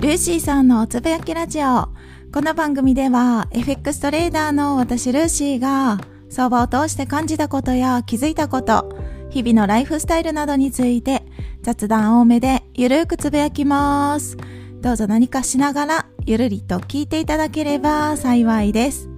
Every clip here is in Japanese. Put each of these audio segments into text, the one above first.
ルーシーさんのおつぶやきラジオ。この番組では FX トレーダーの私ルーシーが相場を通して感じたことや気づいたこと、日々のライフスタイルなどについて雑談多めでゆるーくつぶやきます。どうぞ何かしながらゆるりと聞いていただければ幸いです。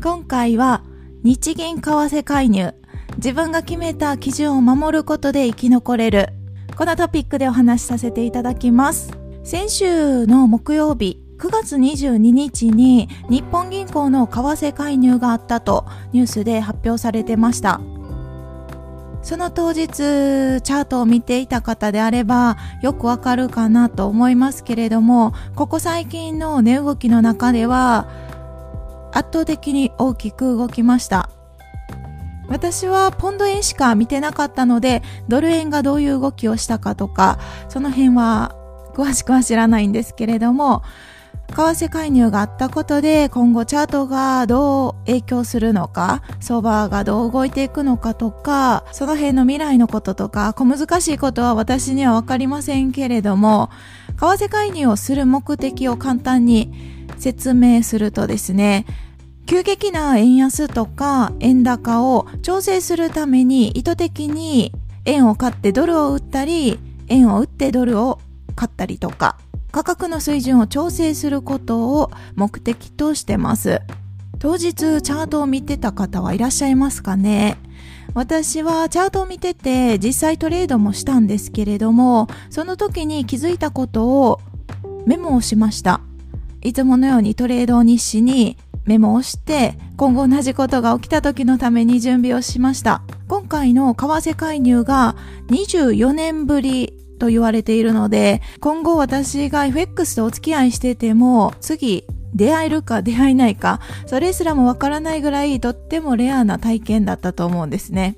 今回は日銀為替介入。自分が決めた基準を守ることで生き残れる。このトピックでお話しさせていただきます。先週の木曜日、9月22日に日本銀行の為替介入があったとニュースで発表されてました。その当日、チャートを見ていた方であれば、よくわかるかなと思いますけれども、ここ最近の値動きの中では、圧倒的に大きく動きました。私はポンド円しか見てなかったので、ドル円がどういう動きをしたかとか、その辺は詳しくは知らないんですけれども、為替介入があったことで今後チャートがどう影響するのか、相場がどう動いていくのかとか、その辺の未来のこととか、小難しいことは私にはわかりませんけれども、為替介入をする目的を簡単に説明するとですね、急激な円安とか円高を調整するために意図的に円を買ってドルを売ったり、円を売ってドルを買ったりとか、価格の水準を調整することを目的としてます。当日チャートを見てた方はいらっしゃいますかね私はチャートを見てて実際トレードもしたんですけれども、その時に気づいたことをメモをしました。いつものようにトレード日誌にメモをして今後同じことが起きた時のために準備をしました。今回の為替介入が24年ぶりと言われているので、今後私が FX とお付き合いしてても、次出会えるか出会えないか、それすらもわからないぐらいとってもレアな体験だったと思うんですね。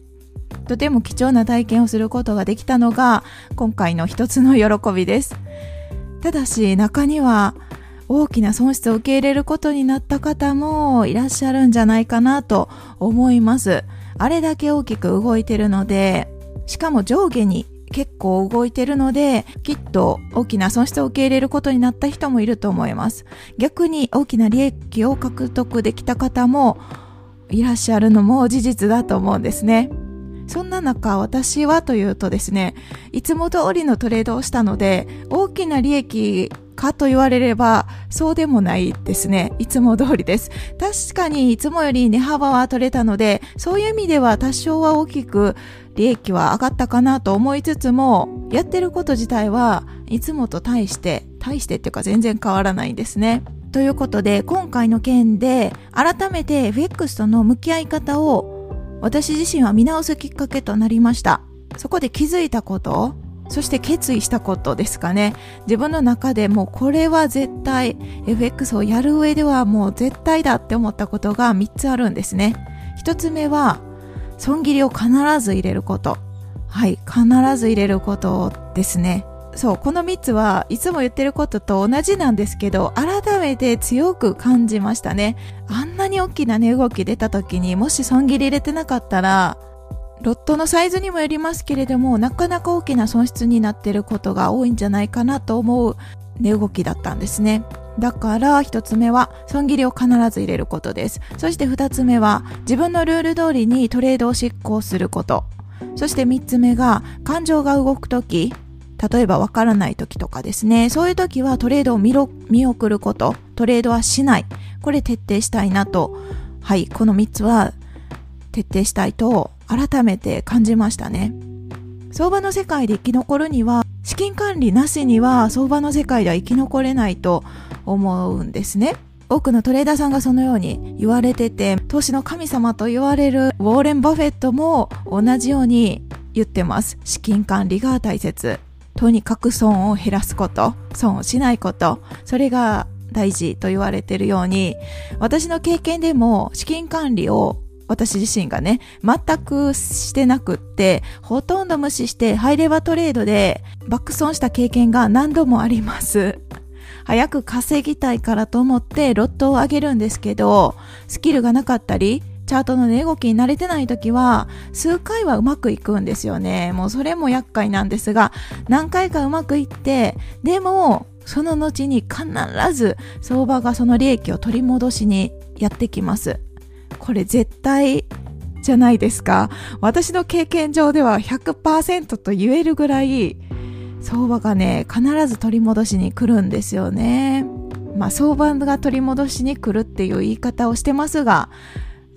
とても貴重な体験をすることができたのが今回の一つの喜びです。ただし中には大きな損失を受け入れることになった方もいらっしゃるんじゃないかなと思います。あれだけ大きく動いてるので、しかも上下に結構動いてるので、きっと大きな損失を受け入れることになった人もいると思います。逆に大きな利益を獲得できた方もいらっしゃるのも事実だと思うんですね。そんな中、私はというとですね、いつも通りのトレードをしたので、大きな利益かと言われれば、そうでもないですね。いつも通りです。確かにいつもより値幅は取れたので、そういう意味では多少は大きく利益は上がったかなと思いつつも、やってること自体はいつもと対して、対してっていうか全然変わらないんですね。ということで、今回の件で改めて FX との向き合い方を私自身は見直すきっかけとなりました。そこで気づいたこと、そして決意したことですかね。自分の中でもうこれは絶対 FX をやる上ではもう絶対だって思ったことが3つあるんですね。1つ目は損切りを必ず入れること。はい、必ず入れることですね。そう、この3つはいつも言ってることと同じなんですけど、改めて強く感じましたね。あんなに大きな値動き出た時にもし損切り入れてなかったら、ロットのサイズにもよりますけれども、なかなか大きな損失になってることが多いんじゃないかなと思う値動きだったんですね。だから一つ目は損切りを必ず入れることです。そして二つ目は自分のルール通りにトレードを執行すること。そして三つ目が感情が動くとき、例えばわからない時とかですね、そういう時はトレードを見送ること、トレードはしない。これ徹底したいなと、はい、この3つは徹底したいと改めて感じましたね。相場の世界で生き残るには、資金管理なしには相場の世界では生き残れないと思うんですね。多くのトレーダーさんがそのように言われてて、投資の神様と言われるウォーレン・バフェットも同じように言ってます。資金管理が大切。とにかく損を減らすこと、損をしないこと、それが大事と言われているように、私の経験でも資金管理を私自身がね、全くしてなくって、ほとんど無視してハイレバトレードで爆損した経験が何度もあります。早く稼ぎたいからと思ってロットを上げるんですけど、スキルがなかったり、チャートの値動きに慣れてない時は、数回はうまくいくんですよね。もうそれも厄介なんですが、何回かうまくいって、でも、その後に必ず相場がその利益を取り戻しにやってきます。これ絶対じゃないですか。私の経験上では100%と言えるぐらい相場がね、必ず取り戻しに来るんですよね。まあ相場が取り戻しに来るっていう言い方をしてますが、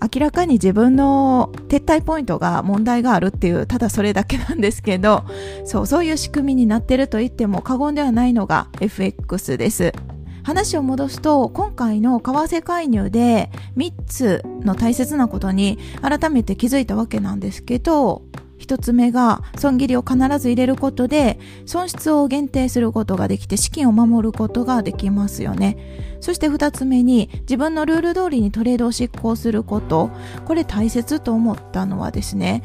明らかに自分の撤退ポイントが問題があるっていうただそれだけなんですけどそうそういう仕組みになってると言っても過言ではないのが FX です話を戻すと今回の為替介入で3つの大切なことに改めて気づいたわけなんですけど一つ目が損切りを必ず入れることで損失を限定することができて資金を守ることができますよね。そして二つ目に自分のルール通りにトレードを執行すること。これ大切と思ったのはですね、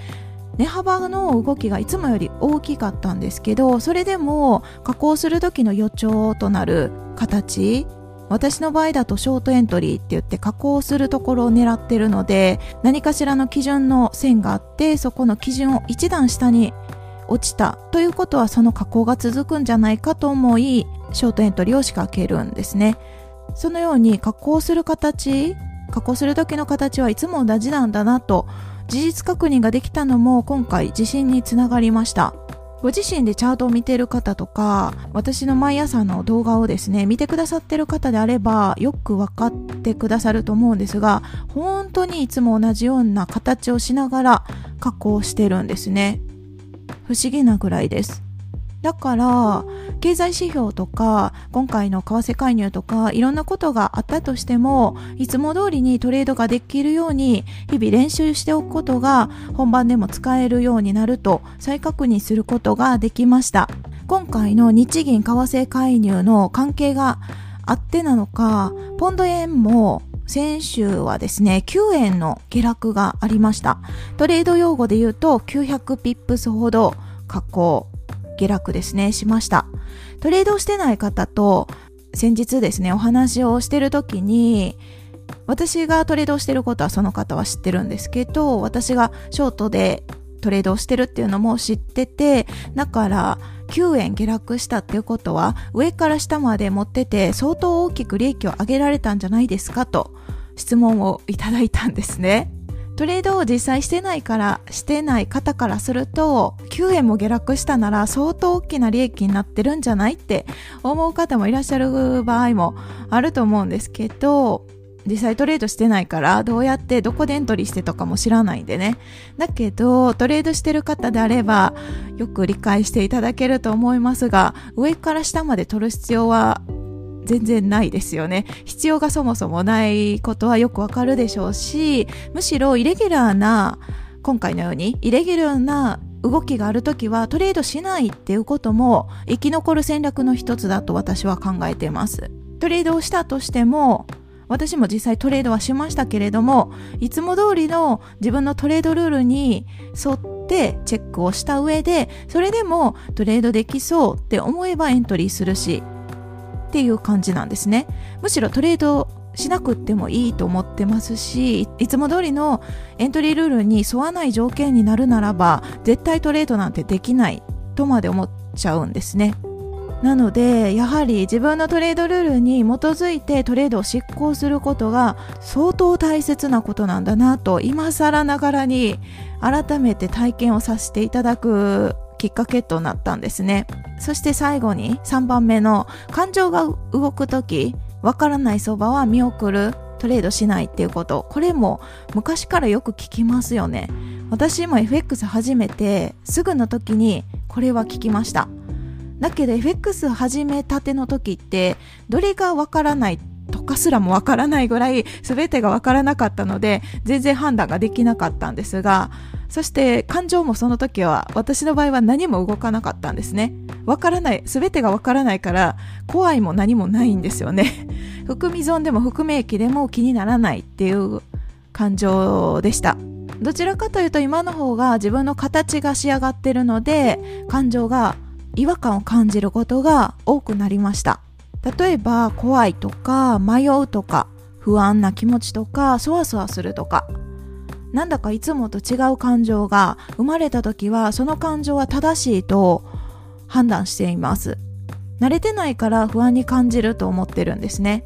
値幅の動きがいつもより大きかったんですけど、それでも加工する時の予兆となる形私の場合だとショートエントリーって言って加工するところを狙ってるので何かしらの基準の線があってそこの基準を一段下に落ちたということはその加工が続くんじゃないかと思いショートエントリーを仕掛けるんですね。そのように加工する形加工する時の形はいつも同じなんだなと事実確認ができたのも今回地震につながりました。ご自身でチャートを見てる方とか私の毎朝の動画をですね見てくださってる方であればよく分かってくださると思うんですが本当にいつも同じような形をしながら加工してるんですね。不思議なぐらいです。だから経済指標とか今回の為替介入とかいろんなことがあったとしてもいつも通りにトレードができるように日々練習しておくことが本番でも使えるようになると再確認することができました今回の日銀為替介入の関係があってなのかポンド円も先週はですね、9円の下落がありました。トレード用語で言うと900ピップスほど下降下落ですね、しました。トレードをしてない方と先日ですね、お話をしてる時に、私がトレードをしてることはその方は知ってるんですけど、私がショートでトレードをしてるっていうのも知ってて、だから9円下落したっていうことは上から下まで持ってて相当大きく利益を上げられたんじゃないですかと質問をいただいたんですね。トレードを実際してないからしてない方からすると9円も下落したなら相当大きな利益になってるんじゃないって思う方もいらっしゃる場合もあると思うんですけど実際トレードしてないからどうやってどこでエントリーしてとかも知らないんでね。だけどトレードしてる方であればよく理解していただけると思いますが上から下まで取る必要は全然ないですよね。必要がそもそもないことはよくわかるでしょうし、むしろイレギュラーな、今回のようにイレギュラーな動きがあるときはトレードしないっていうことも生き残る戦略の一つだと私は考えています。トレードをしたとしても、私も実際トレードはしましたけれども、いつも通りの自分のトレードルールに沿ってチェックをした上で、それでもトレードできそうって思えばエントリーするし、っていう感じなんですね。むしろトレードしなくってもいいと思ってますしいつも通りのエントリールールに沿わない条件になるならば絶対トレードなんてできないとまで思っちゃうんですね。なのでやはり自分のトレードルールに基づいてトレードを執行することが相当大切なことなんだなと今更ながらに改めて体験をさせていただくきっかけとなったんですね。そして最後に3番目の感情が動く時わからない相場は見送るトレードしないっていうこと。これも昔からよく聞きますよね。私も FX 始めてすぐの時にこれは聞きました。だけど FX 始めたての時ってどれがわからないとかすらもわからないぐらい全てがわからなかったので全然判断ができなかったんですがそして感情もその時は私の場合は何も動かなかったんですね。わからない、全てがわからないから怖いも何もないんですよね。含み損でも含み益でも気にならないっていう感情でした。どちらかというと今の方が自分の形が仕上がってるので感情が違和感を感じることが多くなりました。例えば怖いとか迷うとか不安な気持ちとかそわそわするとかなんだかいつもと違う感情が生まれた時はその感情は正しいと判断しています。慣れてないから不安に感じると思ってるんですね。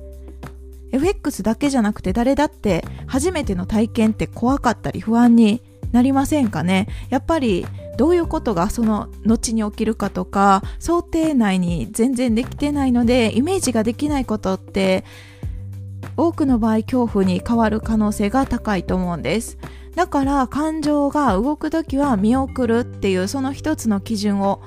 FX だけじゃなくて誰だって初めての体験って怖かったり不安になりませんかね。やっぱりどういうことがその後に起きるかとか想定内に全然できてないのでイメージができないことって多くの場合恐怖に変わる可能性が高いと思うんですだから感情が動く時は見送るっていうその一つの基準を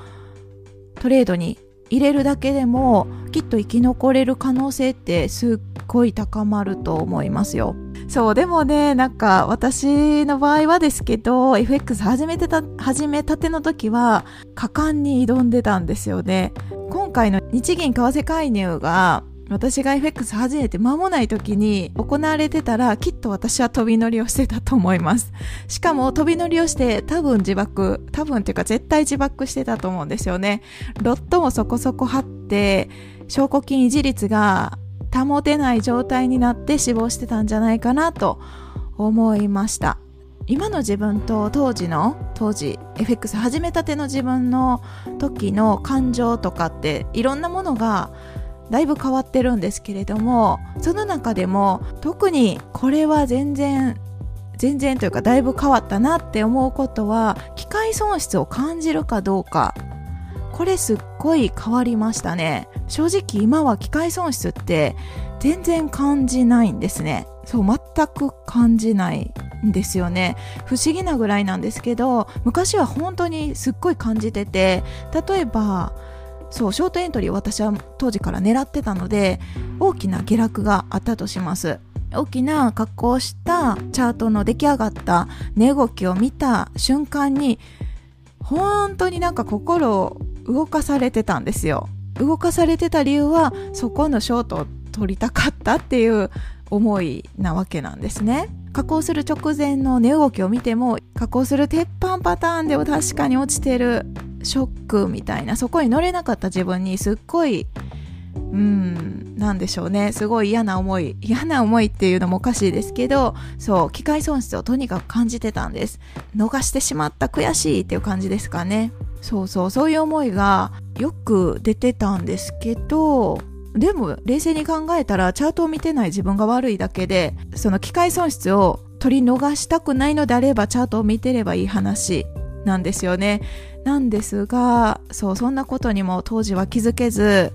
トレードに入れるだけでもきっと生き残れる可能性ってすっごい高まると思いますよ。そう、でもね、なんか私の場合はですけど、FX 始めてた、始めたての時は果敢に挑んでたんですよね。今回の日銀為替介入が私が FX 始めて間もない時に行われてたらきっと私は飛び乗りをしてたと思います。しかも飛び乗りをして多分自爆、多分っていうか絶対自爆してたと思うんですよね。ロットもそこそこ張って、証拠金維持率が保てない状態になって死亡してたんじゃないかなと思いました。今の自分と当時の当時 FX 始めたての自分の時の感情とかっていろんなものがだいぶ変わってるんですけれどもその中でも特にこれは全然全然というかだいぶ変わったなって思うことは機械損失を感じるかどうか。これすっごい変わりましたね。正直今は機械損失って全然感じないんですね。そう全く感じないんですよね。不思議なぐらいなんですけど昔は本当にすっごい感じてて例えばそうショートエントリーを私は当時から狙ってたので大きな下落があったとします。大きな格好をしたチャートの出来上がった値動きを見た瞬間に本当になんか心を動かされてたんですよ。動かされてた理由はそこのショートを取りたかったっていう思いなわけなんですね。加工する直前の値動きを見ても加工する鉄板パターンでは確かに落ちてるショックみたいなそこに乗れなかった自分にすっごいうんなんでしょうね。すごい嫌な思い嫌な思いっていうのもおかしいですけどそう機械損失をとにかく感じてたんです。逃してしまった悔しいっていう感じですかね。そうそうそういう思いがよく出てたんですけどでも冷静に考えたらチャートを見てない自分が悪いだけでその機械損失を取り逃したくないのであればチャートを見てればいい話なんですよね。なんですがそうそんなことにも当時は気づけず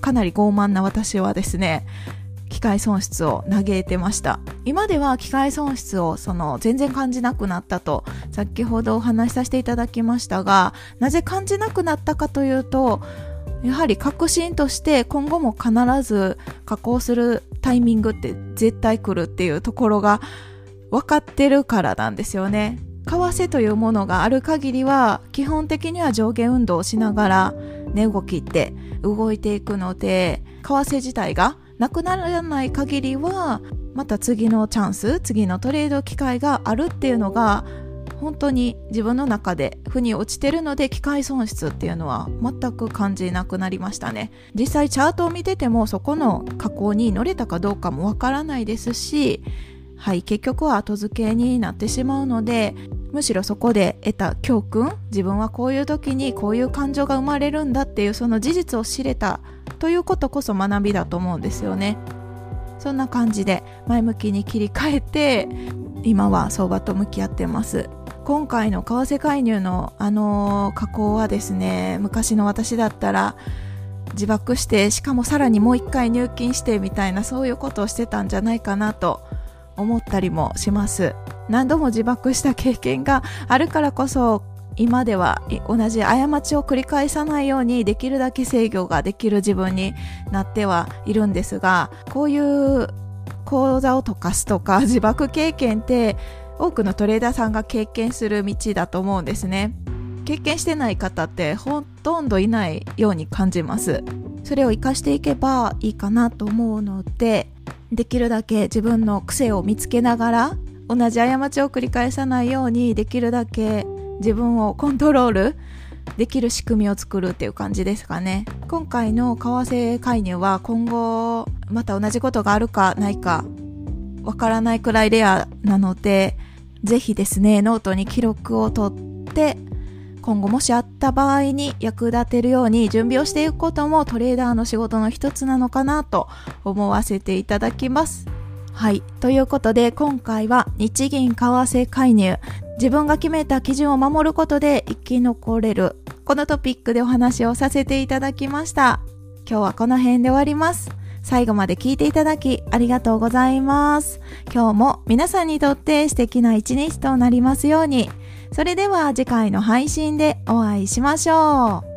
かなり傲慢な私はですね機械損失を嘆いてました。今では機械損失をその全然感じなくなったと先ほどお話しさせていただきましたがなぜ感じなくなったかというとやはり確信として今後も必ず加工するタイミングって絶対来るっていうところが分かってるからなんですよね。為替というものがある限りは基本的には上下運動をしながら値動きって動いていくので為替自体がなくならない限りはまた次のチャンス次のトレード機会があるっていうのが本当に自分の中で負に落ちてるので機械損失っていうのは全く感じなくなりましたね。実際チャートを見ててもそこの加工に乗れたかどうかもわからないですしはい結局は後付けになってしまうのでむしろそこで得た教訓自分はこういう時にこういう感情が生まれるんだっていうその事実を知れたということこそ学びだと思うんですよね。そんな感じで前向きに切り替えて 今は相場と向き合ってます。今回の為替介入のあの加工はですね昔の私だったら自爆してしかもさらにもう一回入金してみたいなそういうことをしてたんじゃないかなと思ったりもします。何度も自爆した経験があるからこそ今では同じ過ちを繰り返さないようにできるだけ制御ができる自分になってはいるんですがこういう講座を溶かすとか 自爆経験って多くのトレーダーさんが経験する道だと思うんですね。経験してない方ってほとんどいないように感じます。それを活かしていけばいいかなと思うのでできるだけ自分の癖を見つけながら同じ過ちを繰り返さないようにできるだけ自分をコントロールできる仕組みを作るっていう感じですかね。今回の為替介入は今後また同じことがあるかないかわからないくらいレアなのでぜひですねノートに記録を取って今後もしあった場合に役立てるように準備をしていくこともトレーダーの仕事の一つなのかなと思わせていただきます。はい。ということで、今回は日銀為替介入。自分が決めた基準を守ることで生き残れる。このトピックでお話をさせていただきました。今日はこの辺で終わります。最後まで聞いていただきありがとうございます。今日も皆さんにとって素敵な一日となりますように。それでは次回の配信でお会いしましょう。